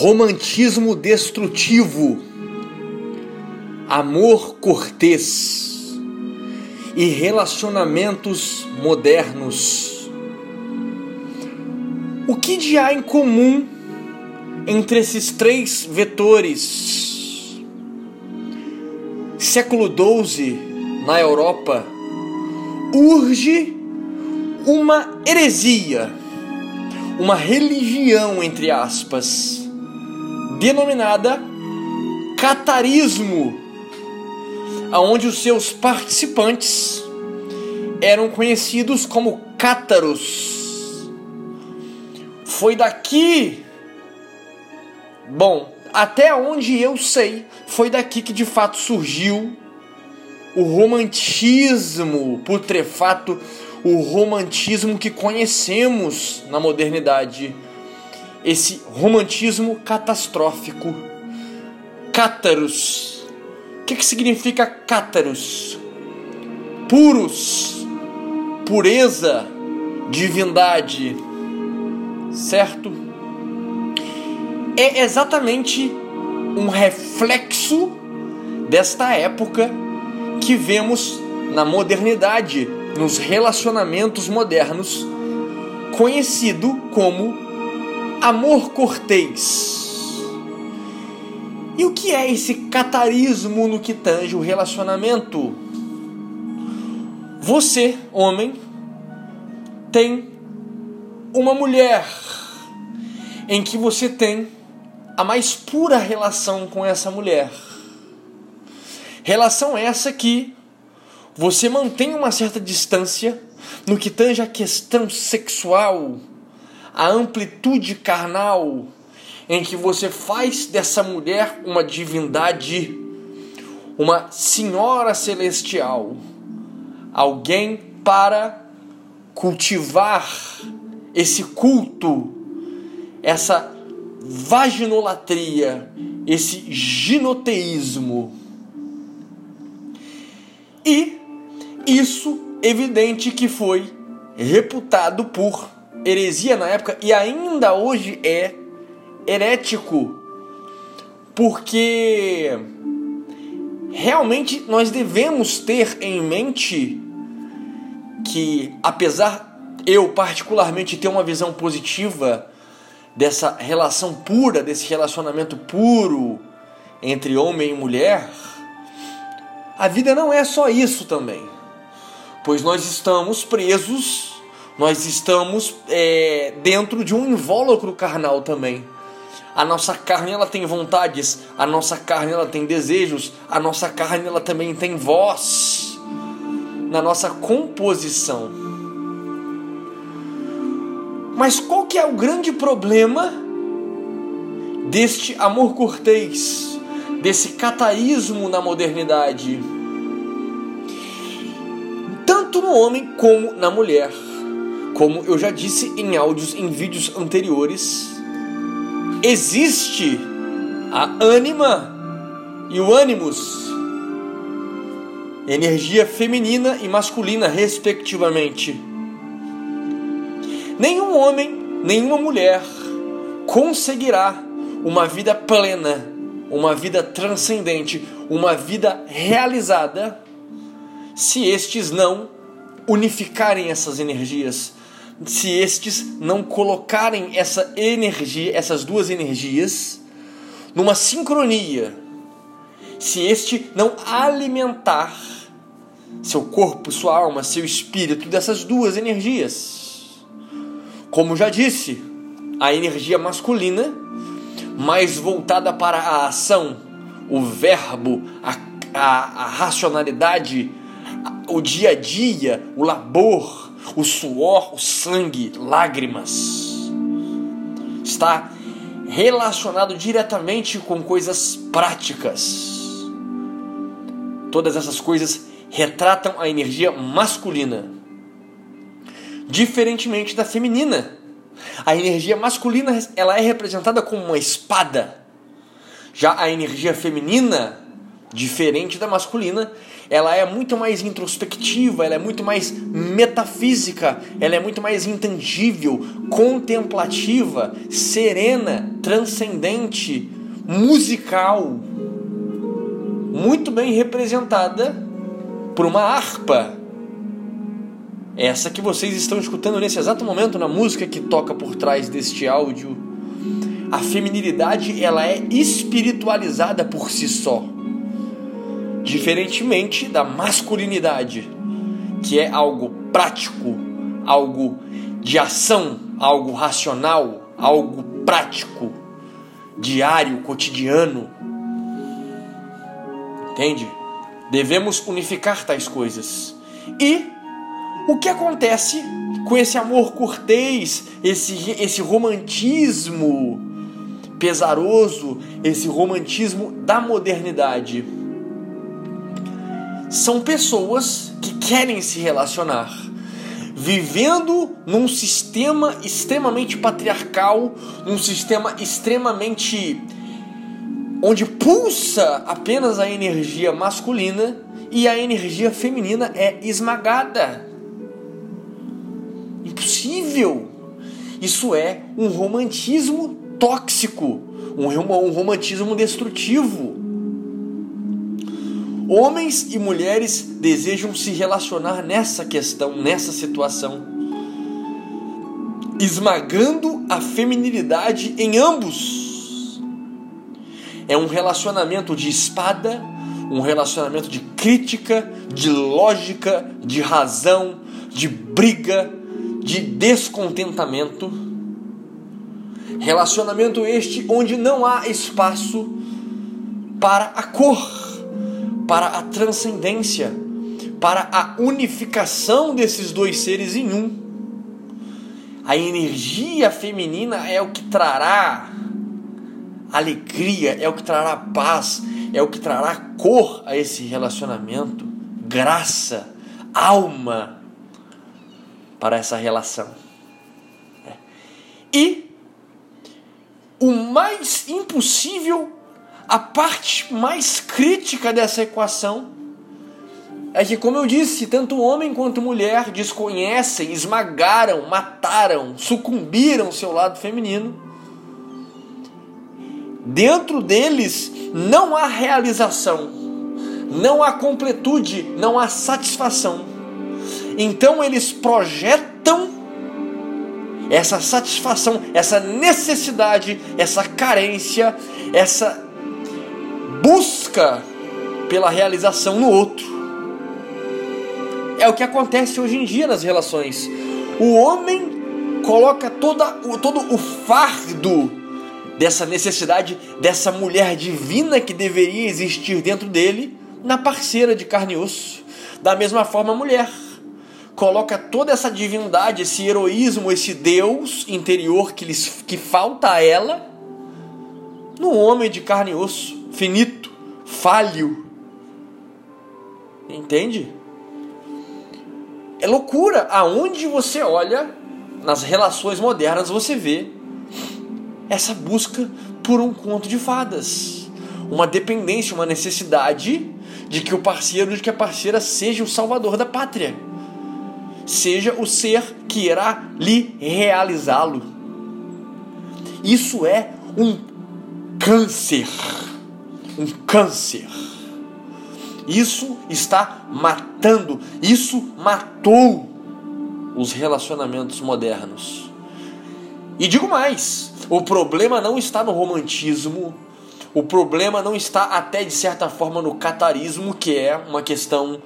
romantismo destrutivo, amor cortês e relacionamentos modernos. O que há em comum entre esses três vetores? Século XII, na Europa, urge uma heresia, uma religião, entre aspas, denominada catarismo, aonde os seus participantes eram conhecidos como cátaros. Foi daqui, bom, até onde eu sei, foi daqui que de fato surgiu o romantismo putrefato, o romantismo que conhecemos na modernidade. Esse romantismo catastrófico. Cátaros. O que, que significa cátaros? Puros, pureza, divindade. Certo? É exatamente um reflexo desta época que vemos na modernidade, nos relacionamentos modernos, conhecido como amor cortês. E o que é esse catarismo no que tange o relacionamento? Você, homem, tem uma mulher em que você tem a mais pura relação com essa mulher Relação essa que você mantém uma certa distância no que tange a questão sexual, a amplitude carnal, em que você faz dessa mulher uma divindade, uma senhora celestial, alguém para cultivar esse culto, essa vaginolatria, esse ginoteísmo. E isso evidente que foi reputado por heresia na época e ainda hoje é herético, porque realmente nós devemos ter em mente que apesar eu particularmente ter uma visão positiva dessa relação pura, desse relacionamento puro entre homem e mulher, a vida não é só isso também, pois nós estamos presos, nós estamos é, dentro de um invólucro carnal também. A nossa carne ela tem vontades, a nossa carne ela tem desejos, a nossa carne ela também tem voz na nossa composição. Mas qual que é o grande problema deste amor cortês? desse cataísmo na modernidade, tanto no homem como na mulher. Como eu já disse em áudios em vídeos anteriores, existe a ânima e o ânimos, energia feminina e masculina, respectivamente. Nenhum homem, nenhuma mulher conseguirá uma vida plena uma vida transcendente, uma vida realizada, se estes não unificarem essas energias, se estes não colocarem essa energia, essas duas energias, numa sincronia, se este não alimentar seu corpo, sua alma, seu espírito dessas duas energias. Como já disse, a energia masculina mais voltada para a ação, o verbo, a, a, a racionalidade, o dia a dia, o labor, o suor, o sangue, lágrimas. Está relacionado diretamente com coisas práticas. Todas essas coisas retratam a energia masculina, diferentemente da feminina a energia masculina ela é representada como uma espada. Já a energia feminina, diferente da masculina, ela é muito mais introspectiva, ela é muito mais metafísica, ela é muito mais intangível, contemplativa, serena, transcendente, musical, muito bem representada por uma harpa. Essa que vocês estão escutando nesse exato momento na música que toca por trás deste áudio. A feminilidade, ela é espiritualizada por si só diferentemente da masculinidade, que é algo prático, algo de ação, algo racional, algo prático, diário, cotidiano. Entende? Devemos unificar tais coisas. E o que acontece com esse amor cortês, esse, esse romantismo pesaroso, esse romantismo da modernidade? São pessoas que querem se relacionar, vivendo num sistema extremamente patriarcal, num sistema extremamente onde pulsa apenas a energia masculina e a energia feminina é esmagada. Impossível. Isso é um romantismo tóxico, um, romantismo destrutivo. Homens e mulheres desejam se relacionar nessa questão, nessa situação, esmagando a feminilidade em ambos. É um relacionamento de espada, um relacionamento de crítica, de lógica, de razão, de briga, de descontentamento. Relacionamento este onde não há espaço para a cor para a transcendência, para a unificação desses dois seres em um. A energia feminina é o que trará alegria, é o que trará paz, é o que trará cor a esse relacionamento, graça, alma para essa relação. É. E o mais impossível a parte mais crítica dessa equação é que, como eu disse, tanto homem quanto mulher desconhecem, esmagaram, mataram, sucumbiram seu lado feminino. Dentro deles não há realização, não há completude, não há satisfação. Então eles projetam essa satisfação, essa necessidade, essa carência, essa busca pela realização no outro. É o que acontece hoje em dia nas relações. O homem coloca toda, todo o fardo dessa necessidade, dessa mulher divina que deveria existir dentro dele, na parceira de carne e osso. Da mesma forma, a mulher coloca toda essa divindade, esse heroísmo, esse Deus interior que, lhes, que falta a ela, no homem de carne e osso finito, falho. Entende? É loucura. Aonde você olha nas relações modernas, você vê essa busca por um conto de fadas, uma dependência, uma necessidade de que o parceiro, de que a parceira seja o salvador da pátria, seja o ser que irá lhe realizá-lo. Isso é um câncer um câncer. Isso está matando, isso matou os relacionamentos modernos. E digo mais: o problema não está no romantismo, o problema não está até de certa forma no catarismo, que é uma questão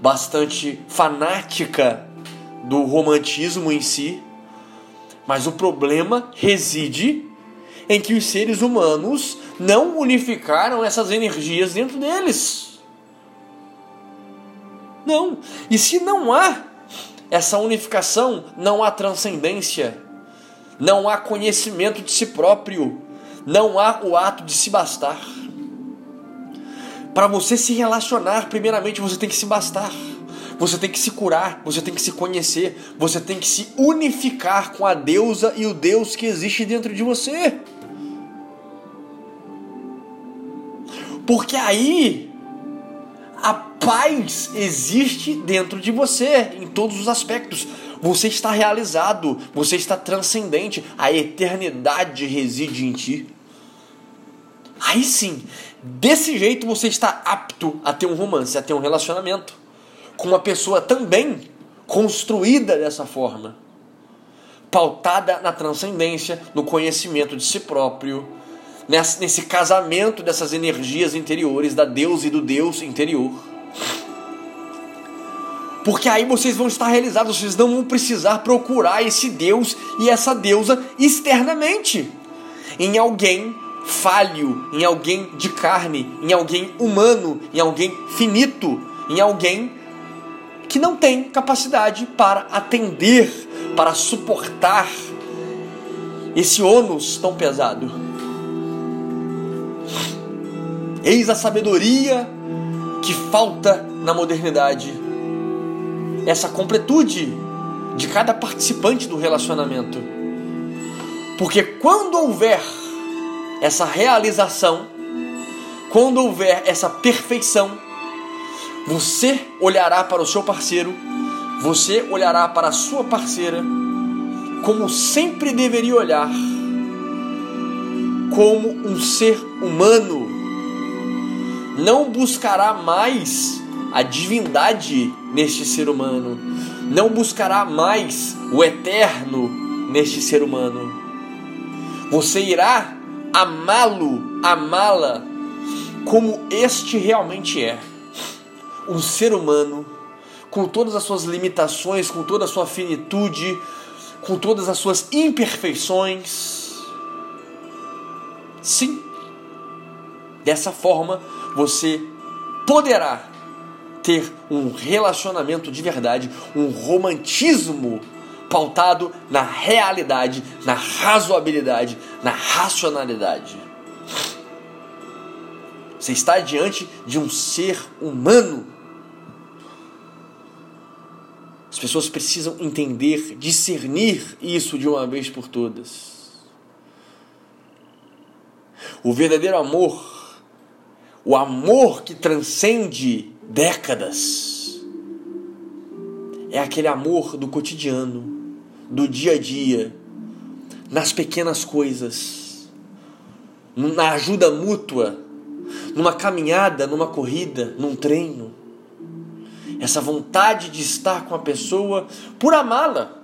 bastante fanática do romantismo em si, mas o problema reside em que os seres humanos não unificaram essas energias dentro deles. Não. E se não há essa unificação, não há transcendência, não há conhecimento de si próprio, não há o ato de se bastar. Para você se relacionar, primeiramente você tem que se bastar. Você tem que se curar, você tem que se conhecer, você tem que se unificar com a deusa e o Deus que existe dentro de você. Porque aí paz existe dentro de você, em todos os aspectos. Você está realizado, você está transcendente, a eternidade reside em ti. Aí sim, desse jeito você está apto a ter um romance, a ter um relacionamento com uma pessoa também construída dessa forma, pautada na transcendência, no conhecimento de si próprio, nesse casamento dessas energias interiores, da Deus e do Deus interior. Porque aí vocês vão estar realizados, vocês não vão precisar procurar esse Deus e essa deusa externamente, em alguém falho, em alguém de carne, em alguém humano, em alguém finito, em alguém que não tem capacidade para atender, para suportar esse ônus tão pesado. Eis a sabedoria que falta na modernidade. Essa completude de cada participante do relacionamento. Porque quando houver essa realização, quando houver essa perfeição, você olhará para o seu parceiro, você olhará para a sua parceira, como sempre deveria olhar, como um ser humano. Não buscará mais a divindade neste ser humano, não buscará mais o eterno neste ser humano. Você irá amá-lo, amá-la como este realmente é. Um ser humano com todas as suas limitações, com toda a sua finitude, com todas as suas imperfeições. Sim, dessa forma você poderá ter um relacionamento de verdade, um romantismo pautado na realidade, na razoabilidade, na racionalidade. Você está diante de um ser humano. As pessoas precisam entender, discernir isso de uma vez por todas. O verdadeiro amor, o amor que transcende décadas, é aquele amor do cotidiano, do dia a dia, nas pequenas coisas, na ajuda mútua, numa caminhada, numa corrida, num treino. Essa vontade de estar com a pessoa por amá-la,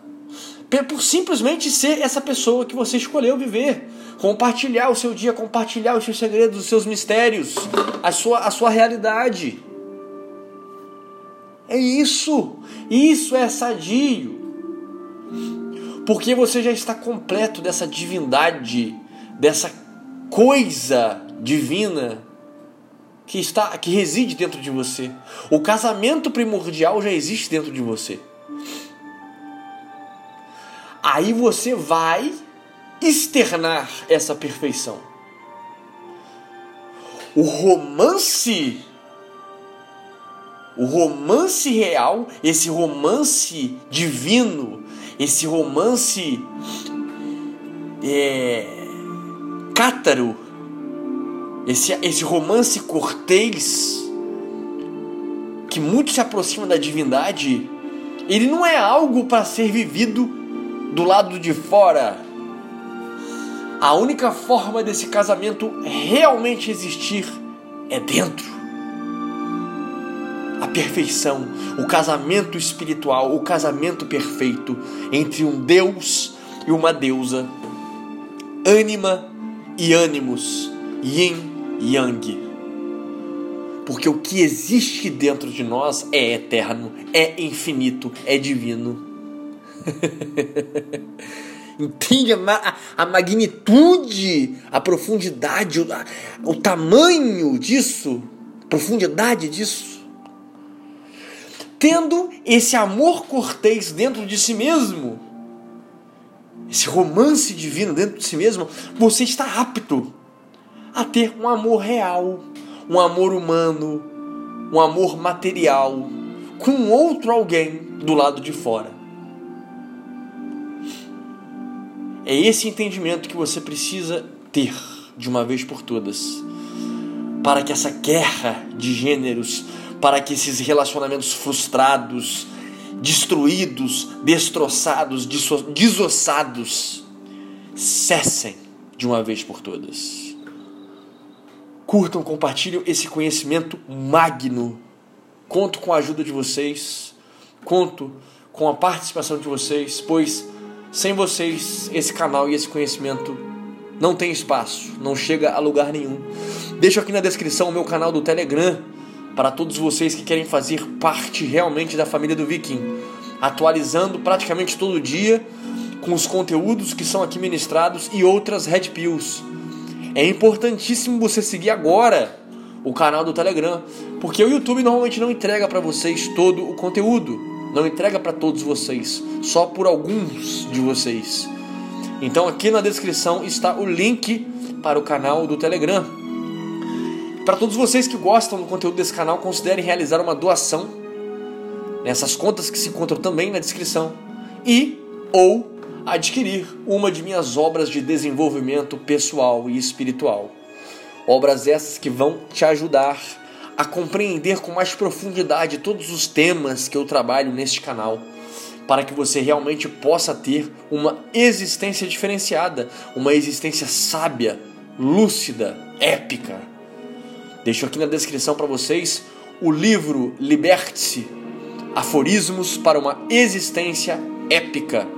por simplesmente ser essa pessoa que você escolheu viver, compartilhar o seu dia, compartilhar os seus segredos, os seus mistérios, a sua, a sua realidade. É isso, isso é sadio porque você já está completo dessa divindade, dessa coisa divina que está que reside dentro de você. O casamento primordial já existe dentro de você. Aí você vai externar essa perfeição. O romance o romance real, esse romance divino, esse romance é, cátaro, esse, esse romance cortês, que muito se aproxima da divindade, ele não é algo para ser vivido do lado de fora. A única forma desse casamento realmente existir é dentro a perfeição, o casamento espiritual, o casamento perfeito entre um Deus e uma deusa, ânima e ânimos, yin e yang. Porque o que existe dentro de nós é eterno, é infinito, é divino. Entende a, a, magnitude, a profundidade, o, a, o tamanho disso, profundidade disso? tendo esse amor cortês dentro de si mesmo, esse romance divino dentro de si mesmo, você está apto a ter um amor real, um amor humano, um amor material com outro alguém do lado de fora. É esse entendimento que você precisa ter de uma vez por todas, para que essa guerra de gêneros para que esses relacionamentos frustrados, destruídos, destroçados, desossados cessem de uma vez por todas. Curtam, compartilhem esse conhecimento magno. Conto com a ajuda de vocês, conto com a participação de vocês, pois sem vocês esse canal e esse conhecimento não tem espaço, não chega a lugar nenhum. Deixo aqui na descrição o meu canal do Telegram para todos vocês que querem fazer parte realmente da família do Viking, atualizando praticamente todo dia com os conteúdos que são aqui ministrados e outras Red Pills. É importantíssimo você seguir agora o canal do Telegram, porque o YouTube normalmente não entrega para vocês todo o conteúdo, não entrega para todos vocês, só por alguns de vocês. Então aqui na descrição está o link para o canal do Telegram. Para todos vocês que gostam do conteúdo desse canal, considerem realizar uma doação nessas contas que se encontram também na descrição e ou adquirir uma de minhas obras de desenvolvimento pessoal e espiritual. Obras essas que vão te ajudar a compreender com mais profundidade todos os temas que eu trabalho neste canal, para que você realmente possa ter uma existência diferenciada, uma existência sábia, lúcida, épica. Deixo aqui na descrição para vocês o livro Liberte-se Aforismos para uma Existência Épica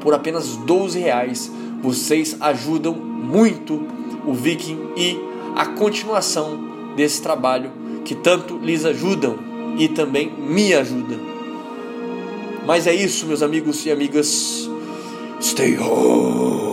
por apenas 12 reais. Vocês ajudam muito o Viking e a continuação desse trabalho que tanto lhes ajudam e também me ajudam. Mas é isso, meus amigos e amigas. Stay home.